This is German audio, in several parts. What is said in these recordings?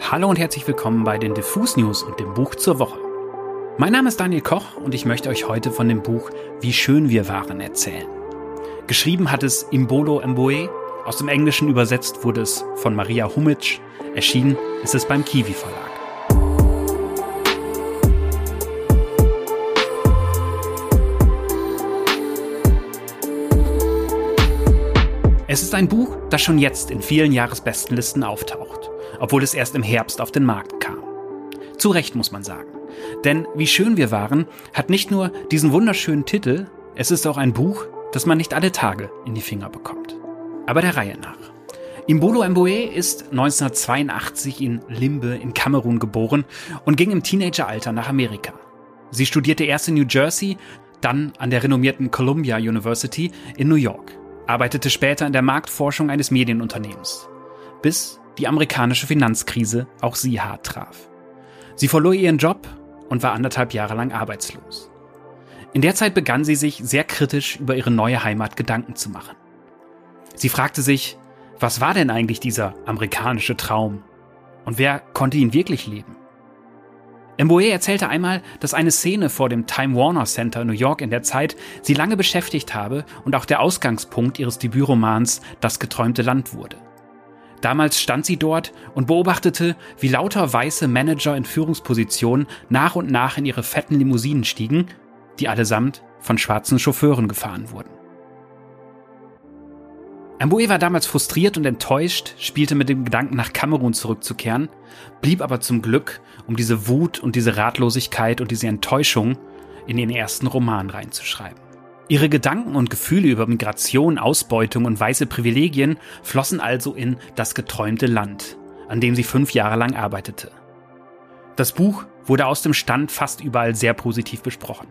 Hallo und herzlich willkommen bei den Diffus News und dem Buch zur Woche. Mein Name ist Daniel Koch und ich möchte euch heute von dem Buch Wie schön wir waren erzählen. Geschrieben hat es Imbolo Mboe, aus dem Englischen übersetzt wurde es von Maria Humitsch, erschienen ist es beim Kiwi Verlag. Es ist ein Buch, das schon jetzt in vielen Jahresbestenlisten auftaucht, obwohl es erst im Herbst auf den Markt kam. Zu Recht muss man sagen. Denn Wie schön wir waren hat nicht nur diesen wunderschönen Titel, es ist auch ein Buch, das man nicht alle Tage in die Finger bekommt. Aber der Reihe nach. Imbolo Mboe ist 1982 in Limbe in Kamerun geboren und ging im Teenageralter nach Amerika. Sie studierte erst in New Jersey, dann an der renommierten Columbia University in New York arbeitete später in der Marktforschung eines Medienunternehmens, bis die amerikanische Finanzkrise auch sie hart traf. Sie verlor ihren Job und war anderthalb Jahre lang arbeitslos. In der Zeit begann sie sich sehr kritisch über ihre neue Heimat Gedanken zu machen. Sie fragte sich, was war denn eigentlich dieser amerikanische Traum? Und wer konnte ihn wirklich leben? Mboe erzählte einmal, dass eine Szene vor dem Time Warner Center New York in der Zeit sie lange beschäftigt habe und auch der Ausgangspunkt ihres Debütromans Das geträumte Land wurde. Damals stand sie dort und beobachtete, wie lauter weiße Manager in Führungspositionen nach und nach in ihre fetten Limousinen stiegen, die allesamt von schwarzen Chauffeuren gefahren wurden. Amboe war damals frustriert und enttäuscht, spielte mit dem Gedanken, nach Kamerun zurückzukehren, blieb aber zum Glück, um diese Wut und diese Ratlosigkeit und diese Enttäuschung in den ersten Roman reinzuschreiben. Ihre Gedanken und Gefühle über Migration, Ausbeutung und weiße Privilegien flossen also in das geträumte Land, an dem sie fünf Jahre lang arbeitete. Das Buch wurde aus dem Stand fast überall sehr positiv besprochen.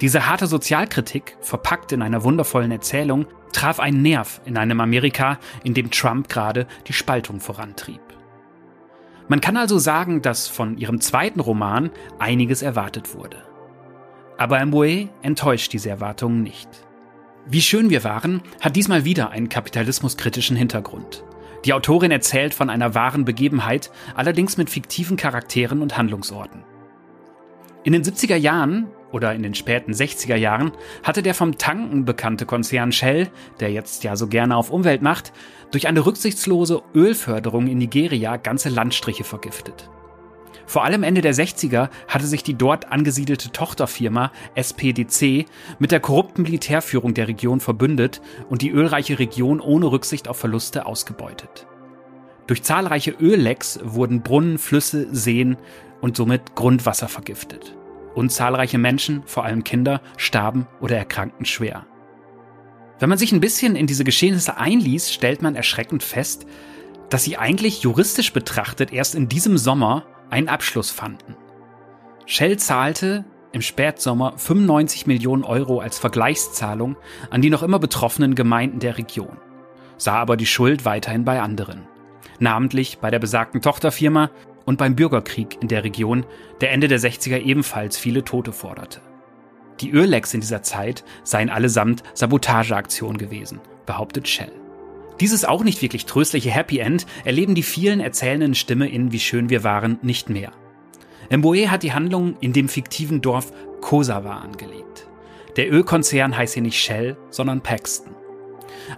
Diese harte Sozialkritik, verpackt in einer wundervollen Erzählung, traf einen Nerv in einem Amerika, in dem Trump gerade die Spaltung vorantrieb. Man kann also sagen, dass von ihrem zweiten Roman einiges erwartet wurde. Aber Mboe enttäuscht diese Erwartungen nicht. Wie schön wir waren, hat diesmal wieder einen kapitalismuskritischen Hintergrund. Die Autorin erzählt von einer wahren Begebenheit, allerdings mit fiktiven Charakteren und Handlungsorten. In den 70er Jahren oder in den späten 60er Jahren hatte der vom Tanken bekannte Konzern Shell, der jetzt ja so gerne auf Umwelt macht, durch eine rücksichtslose Ölförderung in Nigeria ganze Landstriche vergiftet. Vor allem Ende der 60er hatte sich die dort angesiedelte Tochterfirma SPDC mit der korrupten Militärführung der Region verbündet und die ölreiche Region ohne Rücksicht auf Verluste ausgebeutet. Durch zahlreiche Öllecks wurden Brunnen, Flüsse, Seen und somit Grundwasser vergiftet und zahlreiche Menschen, vor allem Kinder, starben oder erkrankten schwer. Wenn man sich ein bisschen in diese Geschehnisse einliest, stellt man erschreckend fest, dass sie eigentlich juristisch betrachtet erst in diesem Sommer einen Abschluss fanden. Shell zahlte im Spätsommer 95 Millionen Euro als Vergleichszahlung an die noch immer betroffenen Gemeinden der Region, sah aber die Schuld weiterhin bei anderen, namentlich bei der besagten Tochterfirma und beim Bürgerkrieg in der Region, der Ende der 60er ebenfalls viele Tote forderte. Die Öllecks in dieser Zeit seien allesamt Sabotageaktionen gewesen, behauptet Shell. Dieses auch nicht wirklich tröstliche Happy End erleben die vielen erzählenden Stimme in Wie schön wir waren nicht mehr. Mboe hat die Handlung in dem fiktiven Dorf Kosawa angelegt. Der Ölkonzern heißt hier nicht Shell, sondern Paxton.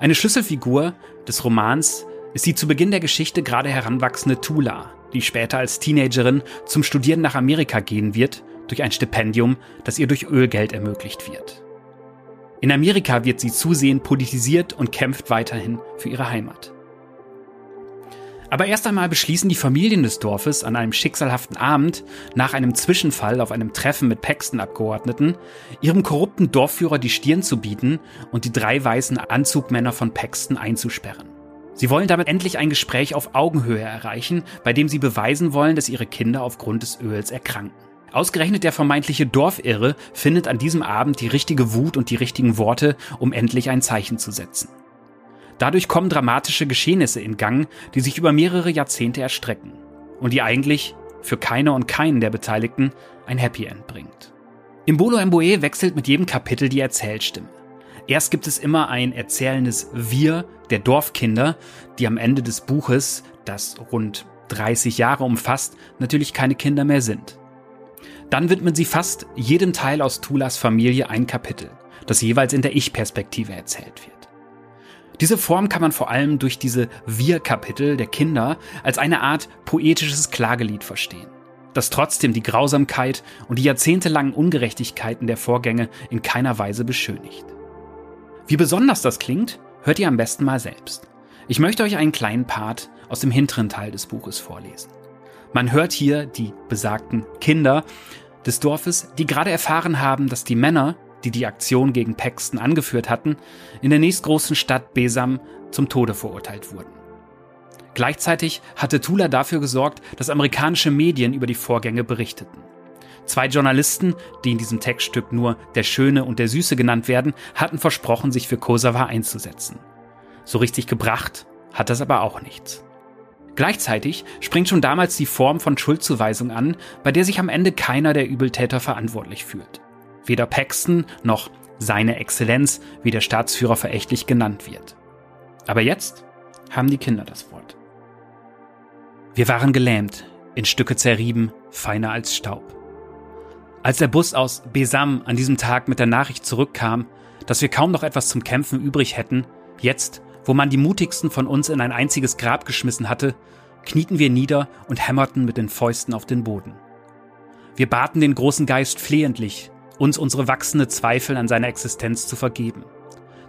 Eine Schlüsselfigur des Romans ist die zu Beginn der Geschichte gerade heranwachsende Tula, die später als Teenagerin zum Studieren nach Amerika gehen wird, durch ein Stipendium, das ihr durch Ölgeld ermöglicht wird. In Amerika wird sie zusehend politisiert und kämpft weiterhin für ihre Heimat. Aber erst einmal beschließen die Familien des Dorfes an einem schicksalhaften Abend nach einem Zwischenfall auf einem Treffen mit Paxton-Abgeordneten, ihrem korrupten Dorfführer die Stirn zu bieten und die drei weißen Anzugmänner von Paxton einzusperren. Sie wollen damit endlich ein Gespräch auf Augenhöhe erreichen, bei dem sie beweisen wollen, dass ihre Kinder aufgrund des Öls erkranken. Ausgerechnet der vermeintliche Dorfirre findet an diesem Abend die richtige Wut und die richtigen Worte, um endlich ein Zeichen zu setzen. Dadurch kommen dramatische Geschehnisse in Gang, die sich über mehrere Jahrzehnte erstrecken und die eigentlich für keine und keinen der Beteiligten ein Happy End bringt. Imbolo Mboe wechselt mit jedem Kapitel die Erzählstimme. Erst gibt es immer ein erzählendes Wir der Dorfkinder, die am Ende des Buches, das rund 30 Jahre umfasst, natürlich keine Kinder mehr sind. Dann widmen sie fast jedem Teil aus Tulas Familie ein Kapitel, das jeweils in der Ich-Perspektive erzählt wird. Diese Form kann man vor allem durch diese Wir-Kapitel der Kinder als eine Art poetisches Klagelied verstehen, das trotzdem die Grausamkeit und die jahrzehntelangen Ungerechtigkeiten der Vorgänge in keiner Weise beschönigt. Wie besonders das klingt, hört ihr am besten mal selbst. Ich möchte euch einen kleinen Part aus dem hinteren Teil des Buches vorlesen. Man hört hier die besagten Kinder des Dorfes, die gerade erfahren haben, dass die Männer, die die Aktion gegen Paxton angeführt hatten, in der nächstgroßen Stadt Besam zum Tode verurteilt wurden. Gleichzeitig hatte Tula dafür gesorgt, dass amerikanische Medien über die Vorgänge berichteten. Zwei Journalisten, die in diesem Textstück nur der Schöne und der Süße genannt werden, hatten versprochen, sich für Kosawa einzusetzen. So richtig gebracht hat das aber auch nichts. Gleichzeitig springt schon damals die Form von Schuldzuweisung an, bei der sich am Ende keiner der Übeltäter verantwortlich fühlt. Weder Paxton noch seine Exzellenz, wie der Staatsführer verächtlich genannt wird. Aber jetzt haben die Kinder das Wort. Wir waren gelähmt, in Stücke zerrieben, feiner als Staub. Als der Bus aus Besam an diesem Tag mit der Nachricht zurückkam, dass wir kaum noch etwas zum Kämpfen übrig hätten, jetzt, wo man die mutigsten von uns in ein einziges Grab geschmissen hatte, knieten wir nieder und hämmerten mit den Fäusten auf den Boden. Wir baten den großen Geist flehentlich, uns unsere wachsende Zweifel an seiner Existenz zu vergeben.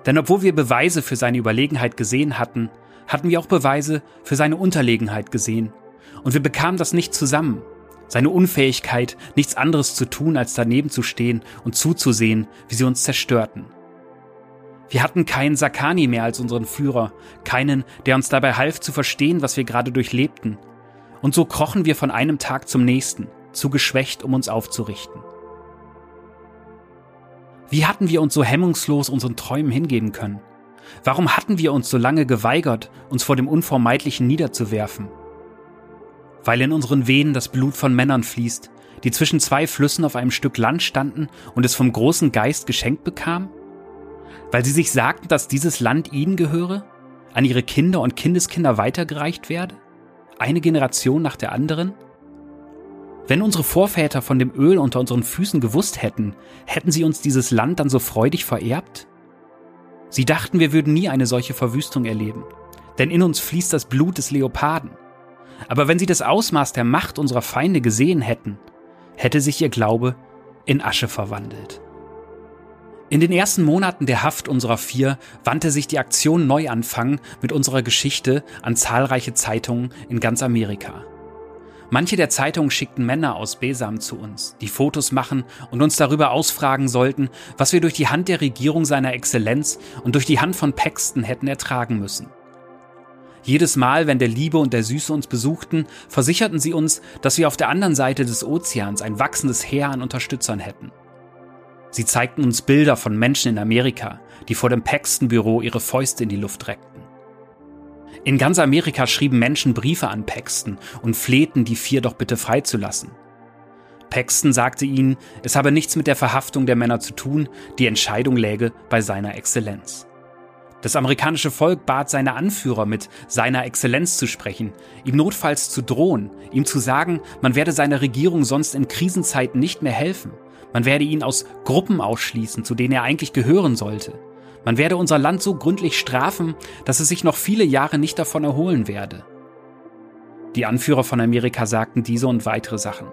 Denn obwohl wir Beweise für seine Überlegenheit gesehen hatten, hatten wir auch Beweise für seine Unterlegenheit gesehen. Und wir bekamen das nicht zusammen, seine Unfähigkeit, nichts anderes zu tun, als daneben zu stehen und zuzusehen, wie sie uns zerstörten. Wir hatten keinen Sakani mehr als unseren Führer, keinen, der uns dabei half zu verstehen, was wir gerade durchlebten. Und so krochen wir von einem Tag zum nächsten, zu geschwächt, um uns aufzurichten. Wie hatten wir uns so hemmungslos unseren Träumen hingeben können? Warum hatten wir uns so lange geweigert, uns vor dem Unvermeidlichen niederzuwerfen? weil in unseren Venen das Blut von Männern fließt, die zwischen zwei Flüssen auf einem Stück Land standen und es vom großen Geist geschenkt bekamen? Weil sie sich sagten, dass dieses Land ihnen gehöre, an ihre Kinder und Kindeskinder weitergereicht werde? Eine Generation nach der anderen? Wenn unsere Vorväter von dem Öl unter unseren Füßen gewusst hätten, hätten sie uns dieses Land dann so freudig vererbt? Sie dachten, wir würden nie eine solche Verwüstung erleben, denn in uns fließt das Blut des Leoparden. Aber wenn sie das Ausmaß der Macht unserer Feinde gesehen hätten, hätte sich ihr Glaube in Asche verwandelt. In den ersten Monaten der Haft unserer vier wandte sich die Aktion Neuanfang mit unserer Geschichte an zahlreiche Zeitungen in ganz Amerika. Manche der Zeitungen schickten Männer aus Besam zu uns, die Fotos machen und uns darüber ausfragen sollten, was wir durch die Hand der Regierung seiner Exzellenz und durch die Hand von Paxton hätten ertragen müssen. Jedes Mal, wenn der Liebe und der Süße uns besuchten, versicherten sie uns, dass wir auf der anderen Seite des Ozeans ein wachsendes Heer an Unterstützern hätten. Sie zeigten uns Bilder von Menschen in Amerika, die vor dem Paxton-Büro ihre Fäuste in die Luft reckten. In ganz Amerika schrieben Menschen Briefe an Paxton und flehten, die vier doch bitte freizulassen. Paxton sagte ihnen, es habe nichts mit der Verhaftung der Männer zu tun, die Entscheidung läge bei seiner Exzellenz. Das amerikanische Volk bat seine Anführer mit seiner Exzellenz zu sprechen, ihm notfalls zu drohen, ihm zu sagen, man werde seiner Regierung sonst in Krisenzeiten nicht mehr helfen, man werde ihn aus Gruppen ausschließen, zu denen er eigentlich gehören sollte. Man werde unser Land so gründlich strafen, dass es sich noch viele Jahre nicht davon erholen werde. Die Anführer von Amerika sagten diese und weitere Sachen.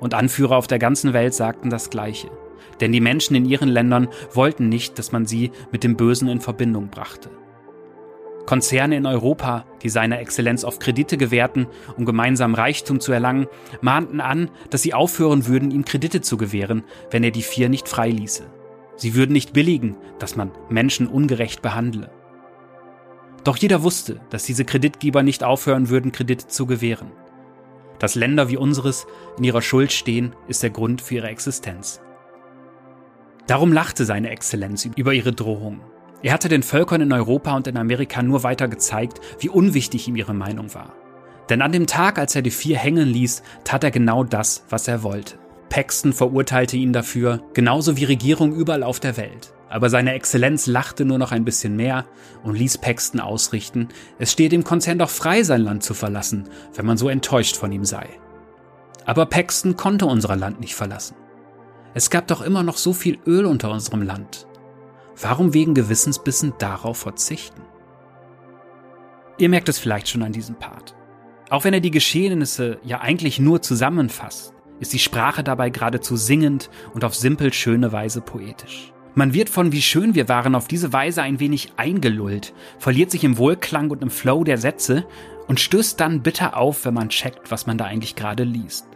Und Anführer auf der ganzen Welt sagten das Gleiche denn die Menschen in ihren Ländern wollten nicht, dass man sie mit dem Bösen in Verbindung brachte. Konzerne in Europa, die seiner Exzellenz auf Kredite gewährten, um gemeinsam Reichtum zu erlangen, mahnten an, dass sie aufhören würden, ihm Kredite zu gewähren, wenn er die vier nicht freiließe. Sie würden nicht billigen, dass man Menschen ungerecht behandle. Doch jeder wusste, dass diese Kreditgeber nicht aufhören würden, Kredite zu gewähren. Dass Länder wie unseres in ihrer Schuld stehen, ist der Grund für ihre Existenz. Darum lachte seine Exzellenz über ihre Drohung. Er hatte den Völkern in Europa und in Amerika nur weiter gezeigt, wie unwichtig ihm ihre Meinung war. Denn an dem Tag, als er die vier hängen ließ, tat er genau das, was er wollte. Paxton verurteilte ihn dafür, genauso wie Regierungen überall auf der Welt. aber seine Exzellenz lachte nur noch ein bisschen mehr und ließ Paxton ausrichten, es stehe dem Konzern doch frei, sein Land zu verlassen, wenn man so enttäuscht von ihm sei. Aber Paxton konnte unser Land nicht verlassen. Es gab doch immer noch so viel Öl unter unserem Land. Warum wegen Gewissensbissen darauf verzichten? Ihr merkt es vielleicht schon an diesem Part. Auch wenn er die Geschehnisse ja eigentlich nur zusammenfasst, ist die Sprache dabei geradezu singend und auf simpel schöne Weise poetisch. Man wird von wie schön wir waren auf diese Weise ein wenig eingelullt, verliert sich im Wohlklang und im Flow der Sätze und stößt dann bitter auf, wenn man checkt, was man da eigentlich gerade liest.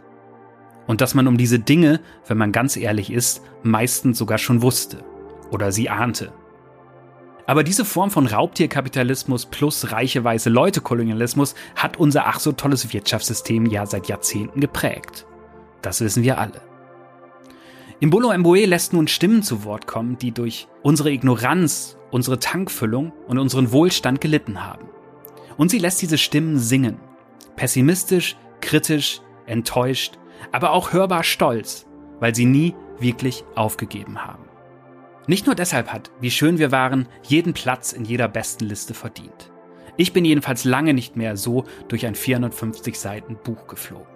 Und dass man um diese Dinge, wenn man ganz ehrlich ist, meistens sogar schon wusste oder sie ahnte. Aber diese Form von Raubtierkapitalismus plus reiche weiße Leute-Kolonialismus hat unser ach so tolles Wirtschaftssystem ja seit Jahrzehnten geprägt. Das wissen wir alle. Imbolo Mboe lässt nun Stimmen zu Wort kommen, die durch unsere Ignoranz, unsere Tankfüllung und unseren Wohlstand gelitten haben. Und sie lässt diese Stimmen singen. Pessimistisch, kritisch, enttäuscht, aber auch hörbar stolz, weil sie nie wirklich aufgegeben haben. Nicht nur deshalb hat, wie schön wir waren, jeden Platz in jeder besten Liste verdient. Ich bin jedenfalls lange nicht mehr so durch ein 450 Seiten Buch geflogen.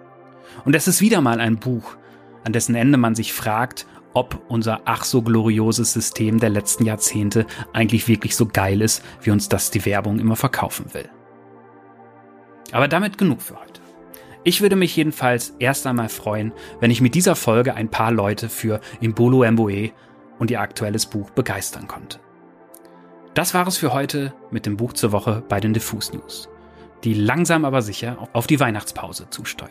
Und es ist wieder mal ein Buch, an dessen Ende man sich fragt, ob unser ach so glorioses System der letzten Jahrzehnte eigentlich wirklich so geil ist, wie uns das die Werbung immer verkaufen will. Aber damit genug für heute. Ich würde mich jedenfalls erst einmal freuen, wenn ich mit dieser Folge ein paar Leute für Imbolo Mboe und ihr aktuelles Buch begeistern konnte. Das war es für heute mit dem Buch zur Woche bei den Diffus News, die langsam aber sicher auf die Weihnachtspause zusteuern.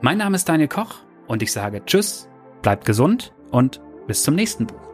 Mein Name ist Daniel Koch und ich sage Tschüss, bleibt gesund und bis zum nächsten Buch.